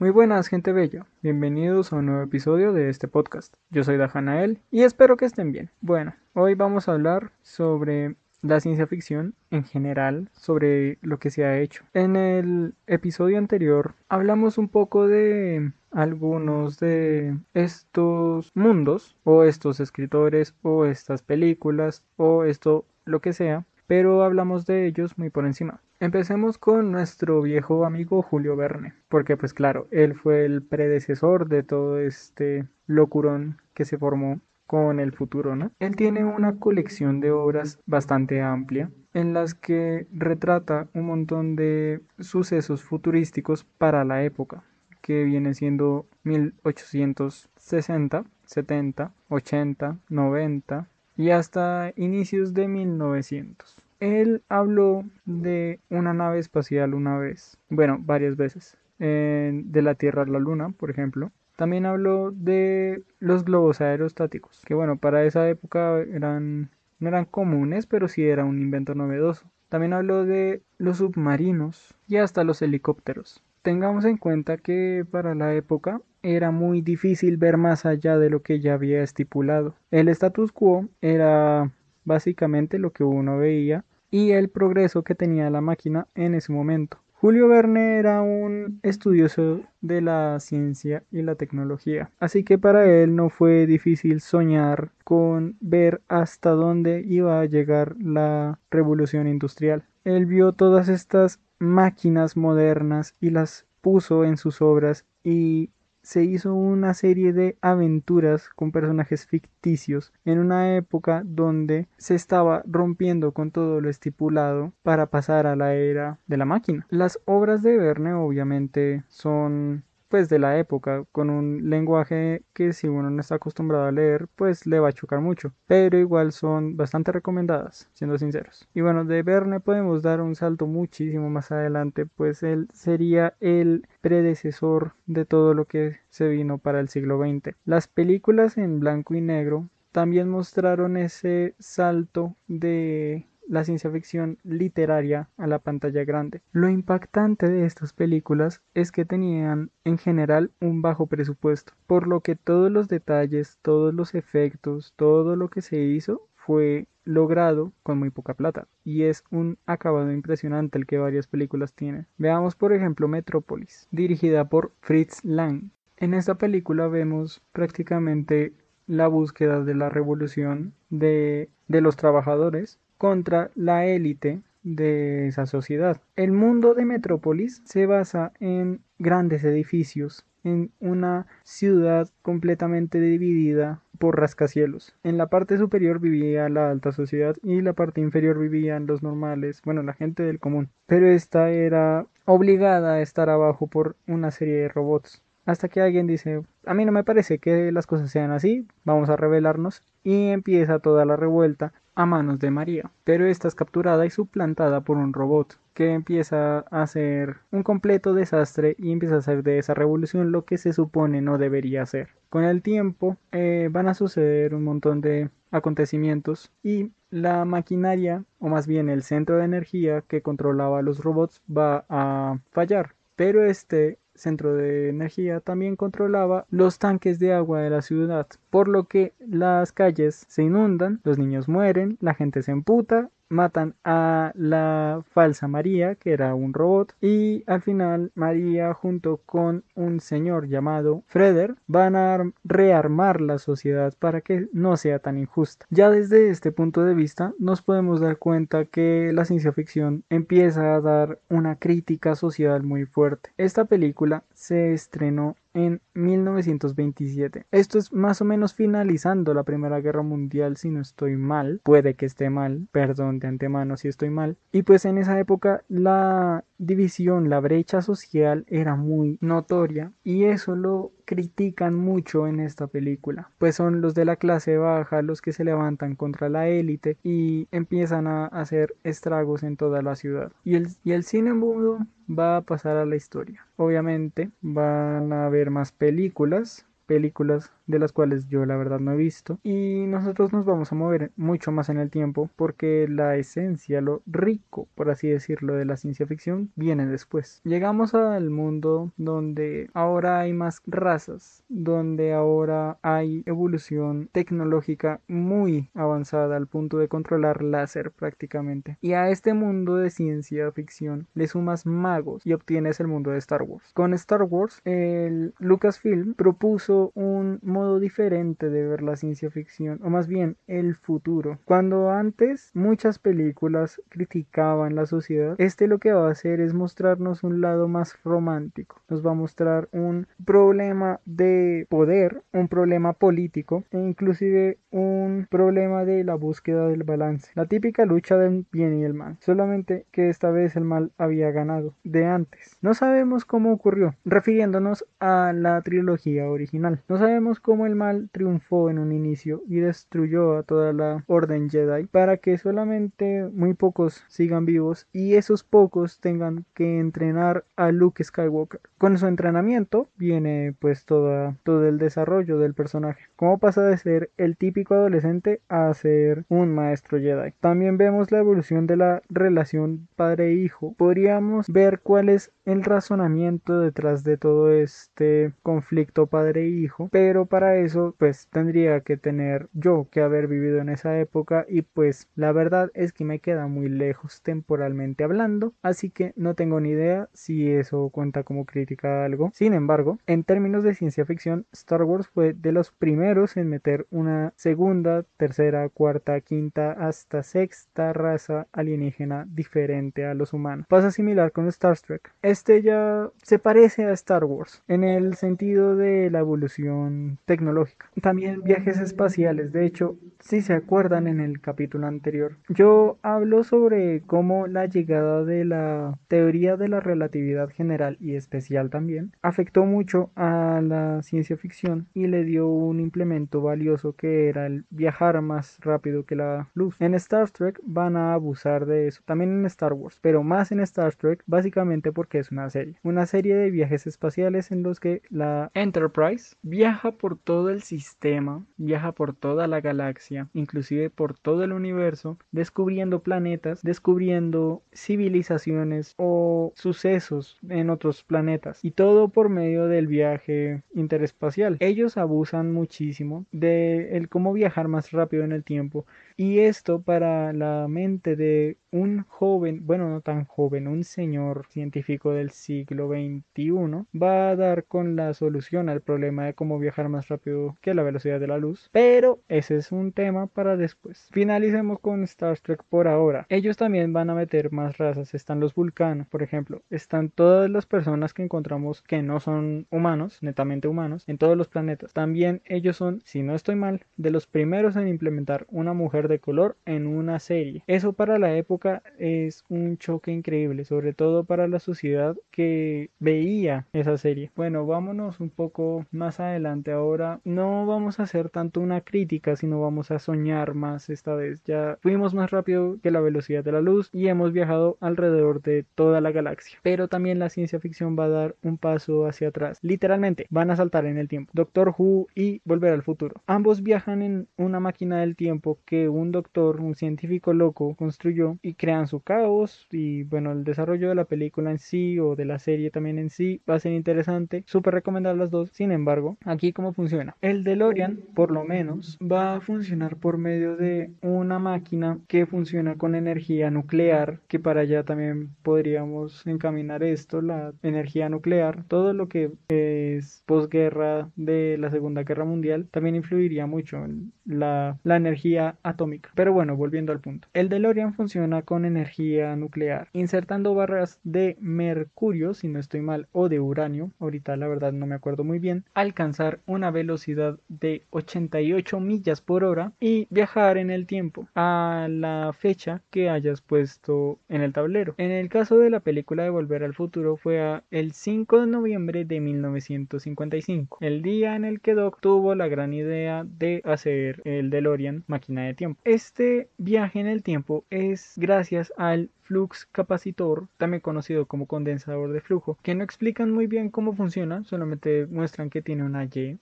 Muy buenas, gente bella. Bienvenidos a un nuevo episodio de este podcast. Yo soy Dajanael y espero que estén bien. Bueno, hoy vamos a hablar sobre la ciencia ficción en general, sobre lo que se ha hecho. En el episodio anterior hablamos un poco de algunos de estos mundos o estos escritores o estas películas o esto lo que sea, pero hablamos de ellos muy por encima. Empecemos con nuestro viejo amigo Julio Verne, porque pues claro, él fue el predecesor de todo este locurón que se formó con el futuro, ¿no? Él tiene una colección de obras bastante amplia en las que retrata un montón de sucesos futurísticos para la época, que viene siendo 1860, 70, 80, 90 y hasta inicios de 1900. Él habló de una nave espacial una vez, bueno, varias veces, de la Tierra a la Luna, por ejemplo. También habló de los globos aerostáticos, que bueno, para esa época no eran comunes, pero sí era un invento novedoso. También habló de los submarinos y hasta los helicópteros. Tengamos en cuenta que para la época era muy difícil ver más allá de lo que ya había estipulado. El status quo era básicamente lo que uno veía y el progreso que tenía la máquina en ese momento. Julio Verne era un estudioso de la ciencia y la tecnología, así que para él no fue difícil soñar con ver hasta dónde iba a llegar la revolución industrial. Él vio todas estas máquinas modernas y las puso en sus obras y se hizo una serie de aventuras con personajes ficticios en una época donde se estaba rompiendo con todo lo estipulado para pasar a la era de la máquina. Las obras de Verne obviamente son pues de la época con un lenguaje que si uno no está acostumbrado a leer pues le va a chocar mucho pero igual son bastante recomendadas siendo sinceros. Y bueno de Verne podemos dar un salto muchísimo más adelante pues él sería el predecesor de todo lo que se vino para el siglo XX las películas en blanco y negro también mostraron ese salto de la ciencia ficción literaria a la pantalla grande. Lo impactante de estas películas es que tenían en general un bajo presupuesto, por lo que todos los detalles, todos los efectos, todo lo que se hizo fue logrado con muy poca plata y es un acabado impresionante el que varias películas tienen. Veamos por ejemplo Metrópolis, dirigida por Fritz Lang. En esta película vemos prácticamente la búsqueda de la revolución de, de los trabajadores contra la élite de esa sociedad. El mundo de Metrópolis se basa en grandes edificios, en una ciudad completamente dividida por rascacielos. En la parte superior vivía la alta sociedad y la parte inferior vivían los normales, bueno, la gente del común. Pero esta era obligada a estar abajo por una serie de robots. Hasta que alguien dice, a mí no me parece que las cosas sean así, vamos a rebelarnos. Y empieza toda la revuelta a manos de María, pero esta es capturada y suplantada por un robot que empieza a hacer un completo desastre y empieza a hacer de esa revolución lo que se supone no debería ser. Con el tiempo eh, van a suceder un montón de acontecimientos y la maquinaria o más bien el centro de energía que controlaba a los robots va a fallar pero este centro de energía también controlaba los tanques de agua de la ciudad, por lo que las calles se inundan, los niños mueren, la gente se emputa matan a la falsa María, que era un robot, y al final María junto con un señor llamado Freder van a rearmar la sociedad para que no sea tan injusta. Ya desde este punto de vista nos podemos dar cuenta que la ciencia ficción empieza a dar una crítica social muy fuerte. Esta película se estrenó en 1927. Esto es más o menos finalizando la Primera Guerra Mundial, si no estoy mal. Puede que esté mal, perdón de antemano si estoy mal. Y pues en esa época la división, la brecha social era muy notoria y eso lo critican mucho en esta película, pues son los de la clase baja los que se levantan contra la élite y empiezan a hacer estragos en toda la ciudad. Y el, y el cine mudo va a pasar a la historia. Obviamente van a haber más películas películas de las cuales yo la verdad no he visto y nosotros nos vamos a mover mucho más en el tiempo porque la esencia, lo rico, por así decirlo, de la ciencia ficción viene después. Llegamos al mundo donde ahora hay más razas, donde ahora hay evolución tecnológica muy avanzada al punto de controlar láser prácticamente. Y a este mundo de ciencia ficción le sumas magos y obtienes el mundo de Star Wars. Con Star Wars, el Lucasfilm propuso un modo diferente de ver la ciencia ficción, o más bien el futuro. Cuando antes muchas películas criticaban la sociedad, este lo que va a hacer es mostrarnos un lado más romántico. Nos va a mostrar un problema de poder, un problema político e inclusive un problema de la búsqueda del balance. La típica lucha del bien y el mal. Solamente que esta vez el mal había ganado de antes. No sabemos cómo ocurrió, refiriéndonos a la trilogía original. No sabemos cómo el mal triunfó en un inicio y destruyó a toda la Orden Jedi para que solamente muy pocos sigan vivos y esos pocos tengan que entrenar a Luke Skywalker. Con su entrenamiento viene pues todo el desarrollo del personaje. Cómo pasa de ser el típico adolescente a ser un maestro Jedi. También vemos la evolución de la relación padre-hijo. Podríamos ver cuál es el razonamiento detrás de todo este conflicto padre-hijo, pero para eso pues tendría que tener yo que haber vivido en esa época y pues la verdad es que me queda muy lejos temporalmente hablando, así que no tengo ni idea si eso cuenta como crítica a algo. Sin embargo, en términos de ciencia ficción, Star Wars fue de los primeros en meter una segunda, tercera, cuarta, quinta hasta sexta raza alienígena diferente a los humanos. Pasa similar con Star Trek. Este ya se parece a Star Wars en el sentido de la evolución tecnológica. También viajes espaciales. De hecho, si se acuerdan en el capítulo anterior, yo hablo sobre cómo la llegada de la teoría de la relatividad general y especial también afectó mucho a la ciencia ficción y le dio un implemento valioso que era el viajar más rápido que la luz. En Star Trek van a abusar de eso, también en Star Wars, pero más en Star Trek básicamente porque es una serie. Una serie de viajes espaciales en los que la Enterprise viaja por todo el sistema, viaja por toda la galaxia, inclusive por todo el universo, descubriendo planetas, descubriendo civilizaciones o sucesos en otros planetas y todo por medio del viaje interespacial. Ellos abusan muchísimo de el cómo viajar más rápido en el tiempo y esto para la mente de un joven, bueno, no tan joven, un señor científico del siglo XXI va a dar con la solución al problema de cómo viajar más rápido que la velocidad de la luz. Pero ese es un tema para después. Finalicemos con Star Trek por ahora. Ellos también van a meter más razas. Están los vulcanos, por ejemplo. Están todas las personas que encontramos que no son humanos, netamente humanos, en todos los planetas. También ellos son, si no estoy mal, de los primeros en implementar una mujer de color en una serie. Eso para la época es un choque increíble, sobre todo para la sociedad que veía esa serie. Bueno, vámonos un poco más adelante. Ahora no vamos a hacer tanto una crítica, sino vamos a soñar más esta vez. Ya fuimos más rápido que la velocidad de la luz y hemos viajado alrededor de toda la galaxia. Pero también la ciencia ficción va a dar un paso hacia atrás. Literalmente van a saltar en el tiempo. Doctor Who y Volver al futuro. Ambos viajan en una máquina del tiempo que un doctor, un científico loco, construyó y crean su caos. Y bueno, el desarrollo de la película en sí o de la serie también en sí va a ser interesante. Súper recomendar las dos. Sin embargo, aquí cómo funciona. El DeLorean, por lo menos, va a funcionar por medio de una máquina que funciona con energía nuclear, que para allá también podríamos encaminar esto, la energía nuclear, todo lo que es posguerra de la Segunda Guerra Mundial, también influiría mucho en la, la energía atómica. Pero bueno, volviendo al punto. El DeLorean funciona con energía nuclear, insertando barras de mercurio, si no estoy mal, o de uranio, ahorita la verdad no me acuerdo muy bien, alcanzar una velocidad de 88 millas por hora y viajar en el tiempo a la fecha que hayas puesto en el tablero. En el caso de la película de Volver al Futuro fue el 5 de noviembre de 1955, el día en el que Doc tuvo la gran idea de hacer el DeLorean máquina de tiempo. Este viaje en el tiempo es gracias al flux capacitor, también conocido como condensador de flujo, que no explican muy bien cómo funciona, solamente muestran que tiene una Y,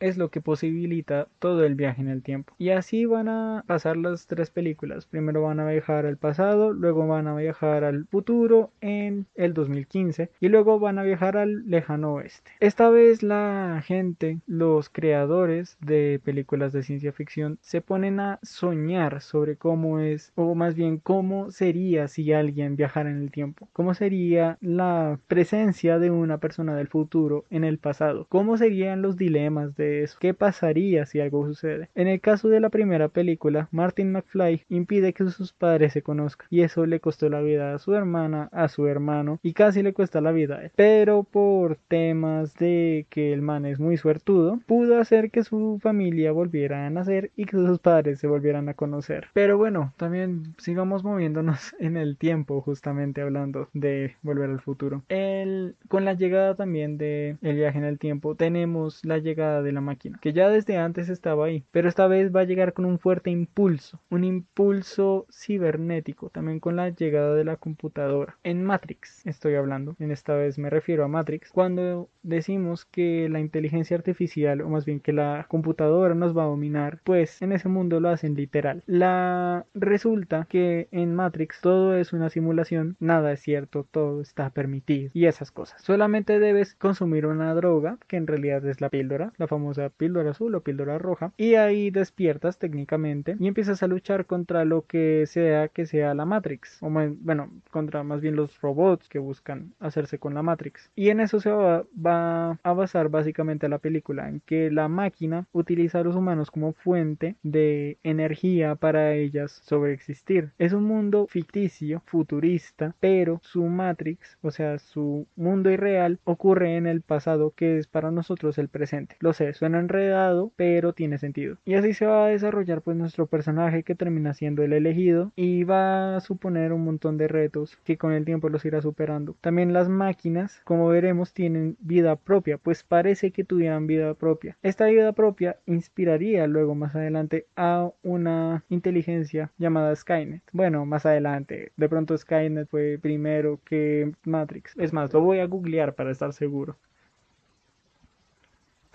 es lo que posibilita todo el viaje en el tiempo. Y así van a pasar las tres películas. Primero van a viajar al pasado, luego van a viajar al futuro en el 2015 y luego van a viajar al lejano oeste. Esta vez la gente, los creadores de películas de ciencia ficción, se ponen a soñar sobre cómo es, o más bien cómo sería si alguien viajara en el tiempo. Cómo sería la presencia de una persona del futuro en el pasado. Cómo serían los dilemas de eso. ¿Qué pasaría si algo sucede? En el caso de la primera película, Martin McFly impide que sus padres se conozcan y eso le costó la vida a su hermana, a su hermano y casi le cuesta la vida a él. Pero por temas de que el man es muy suertudo, pudo hacer que su familia volviera a nacer y que sus padres se volvieran a conocer. Pero bueno, también sigamos moviéndonos en el tiempo, justamente hablando de volver al futuro. El, con la llegada también de el viaje en el tiempo, tenemos la llegada de la máquina, que ya desde antes estaba ahí, pero esta vez va a llegar con un fuerte impulso, un impulso cibernético, también con la llegada de la computadora. En Matrix estoy hablando, en esta vez me refiero a Matrix, cuando decimos que la inteligencia artificial, o más bien que la computadora nos va a dominar, pues en ese mundo lo hacen literal. La resulta que en Matrix todo es una simulación, nada es cierto, todo está permitido y esas cosas. Solamente debes consumir una droga, que en realidad es la píldora, la famosa píldora azul o píldora roja, y ahí despiertas técnicamente y empiezas a luchar contra lo que sea que sea la Matrix, o bueno, contra más bien los robots que buscan hacerse con la Matrix. Y en eso se va, va a basar básicamente la película, en que la máquina utiliza a los humanos como fuente de energía para ellas sobreexistir. Es un mundo ficticio, futurista, pero su Matrix, o sea, su mundo irreal, ocurre en el pasado que es para nosotros el presente. Lo sé, suena enredado, pero tiene sentido. Y así se va a desarrollar pues nuestro personaje que termina siendo el elegido y va a suponer un montón de retos que con el tiempo los irá superando. También las máquinas, como veremos, tienen vida propia, pues parece que tuvieran vida propia. Esta vida propia inspiraría luego más adelante a una inteligencia llamada Skynet. Bueno, más adelante, de pronto Skynet fue primero que Matrix. Es más, lo voy a googlear para estar seguro.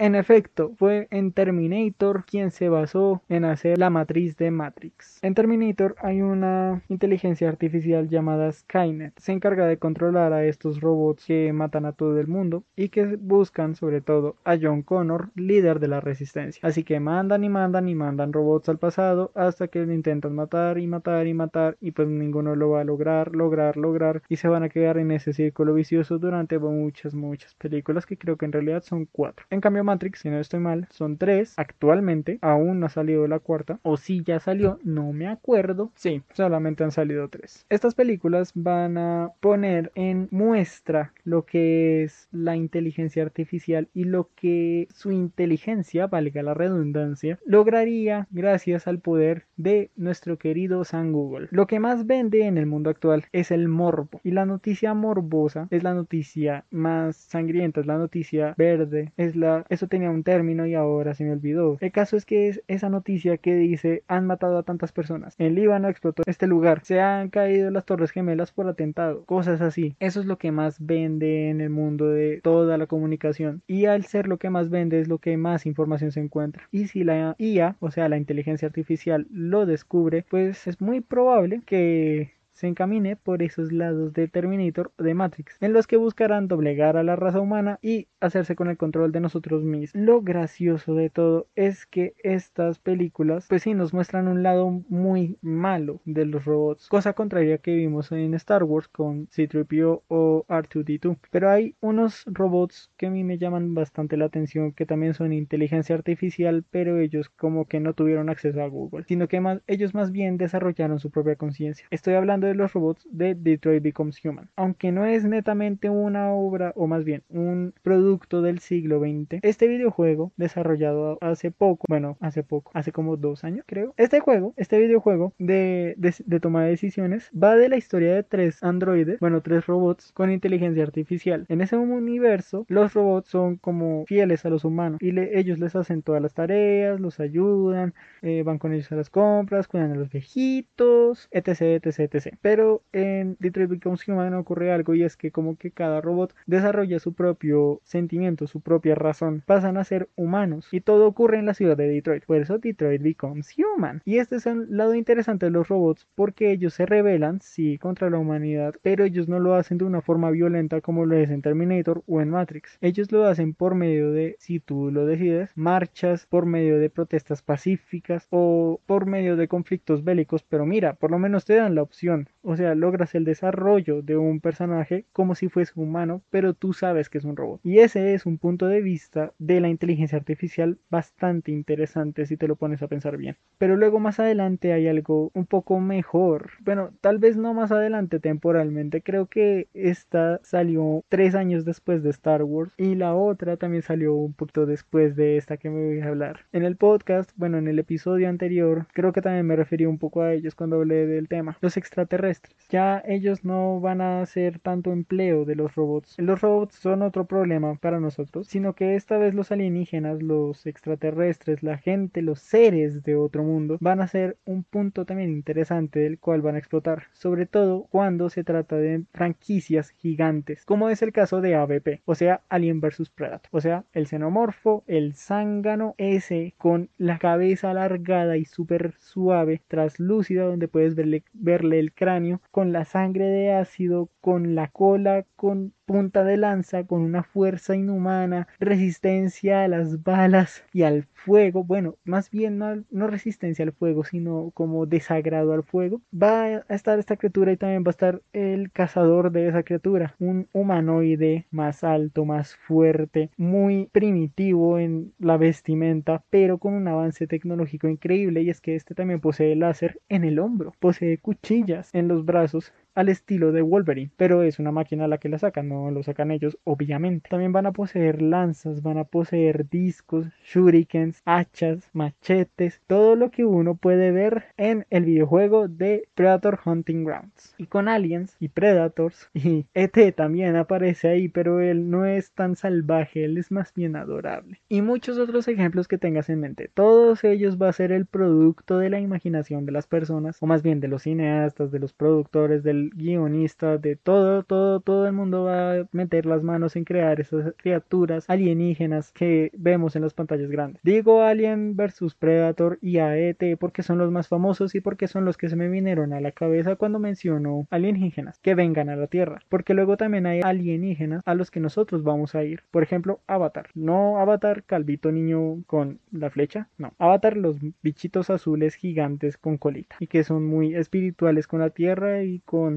En efecto, fue en Terminator quien se basó en hacer la matriz de Matrix. En Terminator hay una inteligencia artificial llamada Skynet. Se encarga de controlar a estos robots que matan a todo el mundo y que buscan sobre todo a John Connor, líder de la resistencia. Así que mandan y mandan y mandan robots al pasado hasta que intentan matar y matar y matar y pues ninguno lo va a lograr, lograr, lograr y se van a quedar en ese círculo vicioso durante muchas, muchas películas que creo que en realidad son cuatro. En cambio Matrix, si no estoy mal, son tres actualmente. Aún no ha salido la cuarta. O si ya salió, no me acuerdo. Sí, solamente han salido tres. Estas películas van a poner en muestra lo que es la inteligencia artificial y lo que su inteligencia, valga la redundancia, lograría gracias al poder de nuestro querido San Google. Lo que más vende en el mundo actual es el morbo. Y la noticia morbosa es la noticia más sangrienta, es la noticia verde, es la eso tenía un término y ahora se me olvidó. El caso es que es esa noticia que dice han matado a tantas personas. En Líbano explotó este lugar. Se han caído las torres gemelas por atentado. Cosas así. Eso es lo que más vende en el mundo de toda la comunicación. Y al ser lo que más vende es lo que más información se encuentra. Y si la IA, o sea la inteligencia artificial, lo descubre, pues es muy probable que se encamine por esos lados de Terminator o de Matrix, en los que buscarán doblegar a la raza humana y hacerse con el control de nosotros mismos. Lo gracioso de todo es que estas películas, pues sí, nos muestran un lado muy malo de los robots, cosa contraria que vimos en Star Wars con C-3PO o R2D2. Pero hay unos robots que a mí me llaman bastante la atención, que también son inteligencia artificial, pero ellos como que no tuvieron acceso a Google, sino que más, ellos más bien desarrollaron su propia conciencia. Estoy hablando de los robots de Detroit Becomes Human. Aunque no es netamente una obra, o más bien un producto del siglo XX, este videojuego desarrollado hace poco, bueno, hace poco, hace como dos años creo, este juego, este videojuego de, de, de toma de decisiones va de la historia de tres androides, bueno, tres robots con inteligencia artificial. En ese universo, los robots son como fieles a los humanos y ellos les hacen todas las tareas, los ayudan, eh, van con ellos a las compras, cuidan a los viejitos, etc, etc, etc. pero en Detroit Becomes Human ocurre algo y es que como que cada robot desarrolla su propio sentimiento, su propia razón, pasan a ser humanos y todo ocurre en la ciudad de Detroit, por eso Detroit Becomes Human. Y este es el lado interesante de los robots porque ellos se rebelan, sí, contra la humanidad, pero ellos no lo hacen de una forma violenta como lo es en Terminator o en Matrix. Ellos lo hacen por medio de, si tú lo decides, marchas, por medio de protestas pacíficas o por medio de conflictos bélicos, pero mira, por lo menos te dan la opción. down. O sea, logras el desarrollo de un personaje como si fuese humano, pero tú sabes que es un robot. Y ese es un punto de vista de la inteligencia artificial bastante interesante si te lo pones a pensar bien. Pero luego más adelante hay algo un poco mejor. Bueno, tal vez no más adelante temporalmente. Creo que esta salió tres años después de Star Wars y la otra también salió un poquito después de esta que me voy a hablar. En el podcast, bueno, en el episodio anterior, creo que también me referí un poco a ellos cuando hablé del tema. Los extraterrestres. Ya ellos no van a hacer tanto empleo de los robots. Los robots son otro problema para nosotros, sino que esta vez los alienígenas, los extraterrestres, la gente, los seres de otro mundo, van a ser un punto también interesante del cual van a explotar, sobre todo cuando se trata de franquicias gigantes, como es el caso de AVP, o sea, Alien vs Predator, o sea, el xenomorfo, el zángano, ese con la cabeza alargada y súper suave, traslúcida, donde puedes verle, verle el cráneo, con la sangre de ácido, con la cola, con punta de lanza con una fuerza inhumana, resistencia a las balas y al fuego, bueno, más bien no, no, resistencia al fuego, sino como desagrado al fuego, va a estar esta criatura y también va a estar el cazador de esa criatura, un humanoide más alto, más fuerte, muy primitivo en la vestimenta, pero con un avance tecnológico increíble. Y es que este también posee láser en el hombro, posee cuchillas en los brazos al estilo de Wolverine, pero es una máquina la que la saca, no lo sacan ellos, obviamente. También van a poseer lanzas, van a poseer discos, shurikens, hachas, machetes, todo lo que uno puede ver en el videojuego de Predator Hunting Grounds. Y con aliens y predators y ET también aparece ahí, pero él no es tan salvaje, él es más bien adorable. Y muchos otros ejemplos que tengas en mente. Todos ellos va a ser el producto de la imaginación de las personas, o más bien de los cineastas, de los productores, del guionista, de todo, todo, todo el mundo va a meter las manos en crear esas criaturas alienígenas que vemos en las pantallas grandes. Digo Alien versus Predator y AET porque son los más famosos y porque son los que se me vinieron a la cabeza cuando menciono alienígenas que vengan a la Tierra. Porque luego también hay alienígenas a los que nosotros vamos a ir. Por ejemplo, Avatar. No Avatar calvito niño con la flecha. No. Avatar los bichitos azules gigantes con colita y que son muy espirituales con la Tierra y con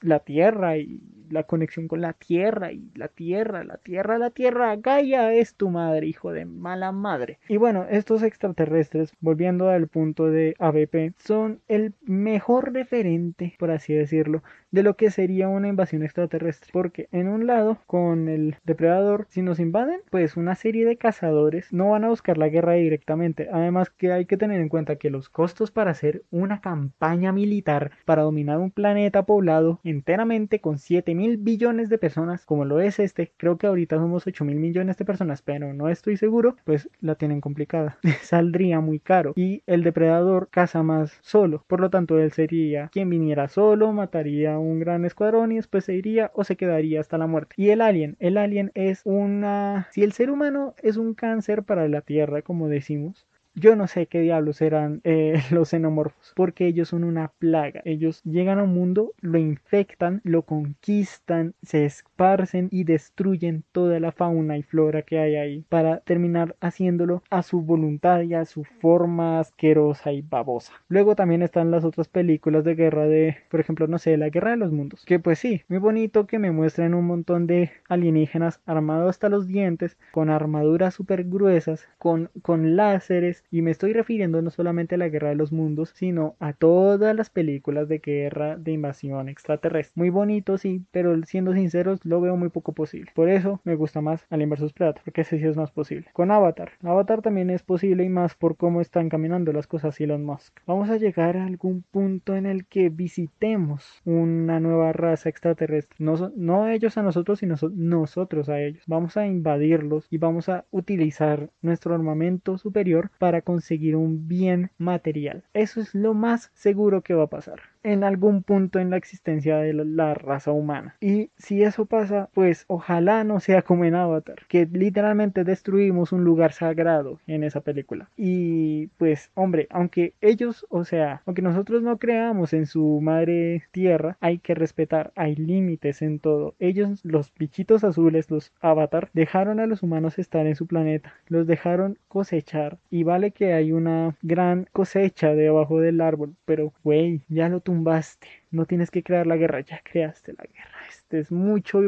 la tierra y la conexión con la tierra y la tierra, la tierra, la tierra, Gaia es tu madre, hijo de mala madre. Y bueno, estos extraterrestres, volviendo al punto de ABP, son el mejor referente, por así decirlo, de lo que sería una invasión extraterrestre. Porque en un lado, con el depredador, si nos invaden, pues una serie de cazadores no van a buscar la guerra directamente. Además que hay que tener en cuenta que los costos para hacer una campaña militar para dominar un planeta poblado enteramente con 7 mil billones de personas, como lo es este, creo que ahorita somos 8 mil millones de personas, pero no estoy seguro, pues la tienen complicada. Saldría muy caro. Y el depredador caza más solo. Por lo tanto, él sería quien viniera solo, mataría un gran escuadrón y después se iría o se quedaría hasta la muerte. Y el alien, el alien es una... Si el ser humano es un cáncer para la Tierra, como decimos, yo no sé qué diablos eran eh, los xenomorfos, porque ellos son una plaga. Ellos llegan a un mundo, lo infectan, lo conquistan, se esparcen y destruyen toda la fauna y flora que hay ahí para terminar haciéndolo a su voluntad y a su forma asquerosa y babosa. Luego también están las otras películas de guerra de, por ejemplo, no sé, la guerra de los mundos, que pues sí, muy bonito que me muestren un montón de alienígenas armados hasta los dientes, con armaduras súper gruesas, con, con láseres y me estoy refiriendo no solamente a la Guerra de los Mundos, sino a todas las películas de guerra de invasión extraterrestre. Muy bonito, sí, pero siendo sinceros, lo veo muy poco posible. Por eso me gusta más Alien vs Predator, porque ese sí es más posible. Con Avatar, Avatar también es posible y más por cómo están caminando las cosas Elon Musk. Vamos a llegar a algún punto en el que visitemos una nueva raza extraterrestre. No, no ellos a nosotros, sino nosotros a ellos. Vamos a invadirlos y vamos a utilizar nuestro armamento superior conseguir un bien material. Eso es lo más seguro que va a pasar. En algún punto en la existencia de la, raza humana. Y si eso pasa, pues ojalá no sea como en Avatar, que literalmente destruimos un lugar sagrado en esa película. Y pues, hombre, aunque ellos, o sea, aunque nosotros no creamos en su madre tierra, hay que respetar, hay límites en todo. Ellos, los bichitos azules, los Avatar, dejaron a los humanos estar en su planeta, los dejaron cosechar. Y vale que hay una gran cosecha debajo del árbol, pero, güey, ya lo tumbaste. No tienes que crear la guerra, ya creaste la guerra es mucho.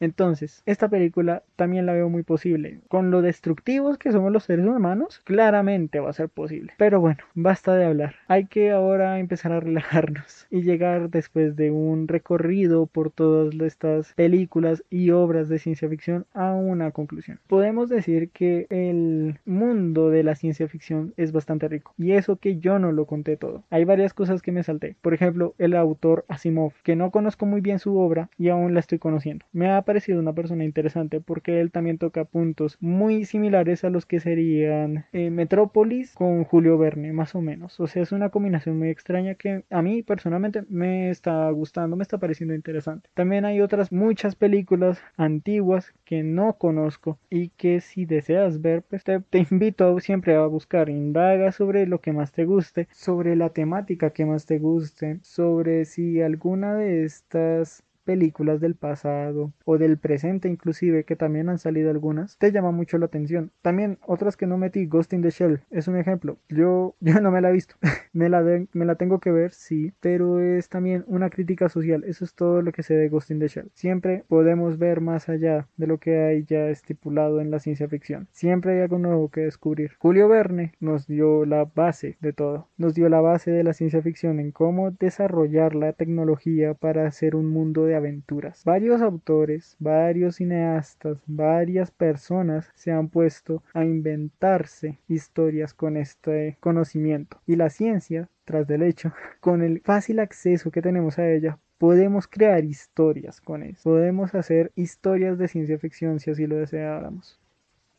Entonces, esta película también la veo muy posible. Con lo destructivos que somos los seres humanos, claramente va a ser posible. Pero bueno, basta de hablar. Hay que ahora empezar a relajarnos y llegar después de un recorrido por todas estas películas y obras de ciencia ficción a una conclusión. Podemos decir que el mundo de la ciencia ficción es bastante rico. Y eso que yo no lo conté todo. Hay varias cosas que me salté. Por ejemplo, el autor Asimov, que no conozco muy bien su obra y aún la estoy conociendo. Me ha parecido una persona interesante porque él también toca puntos muy similares a los que serían eh, Metrópolis con Julio Verne, más o menos. O sea, es una combinación muy extraña que a mí personalmente me está gustando, me está pareciendo interesante. También hay otras muchas películas antiguas que no conozco y que si deseas ver, pues te, te invito siempre a buscar, indaga sobre lo que más te guste, sobre la temática que más te guste, sobre si alguna de estas películas del pasado o del presente inclusive que también han salido algunas te llama mucho la atención. También otras que no metí Ghost in the Shell es un ejemplo. Yo yo no me la he visto. Me la me la tengo que ver sí pero es también una crítica social. Eso es todo lo que sé de Ghost in the Shell. Siempre podemos ver más allá de lo que hay ya estipulado en la ciencia ficción. Siempre hay algo nuevo que descubrir. Julio Verne nos dio la base de todo. Nos dio la base de la ciencia ficción en cómo desarrollar la tecnología para hacer un mundo aventuras. Varios autores, varios cineastas, varias personas se han puesto a inventarse historias con este conocimiento. Y la ciencia, tras del hecho, con el fácil acceso que tenemos a ella, podemos crear historias con eso. Podemos hacer historias de ciencia ficción si así lo deseáramos.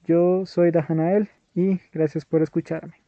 Yo soy Dajanael y gracias por escucharme.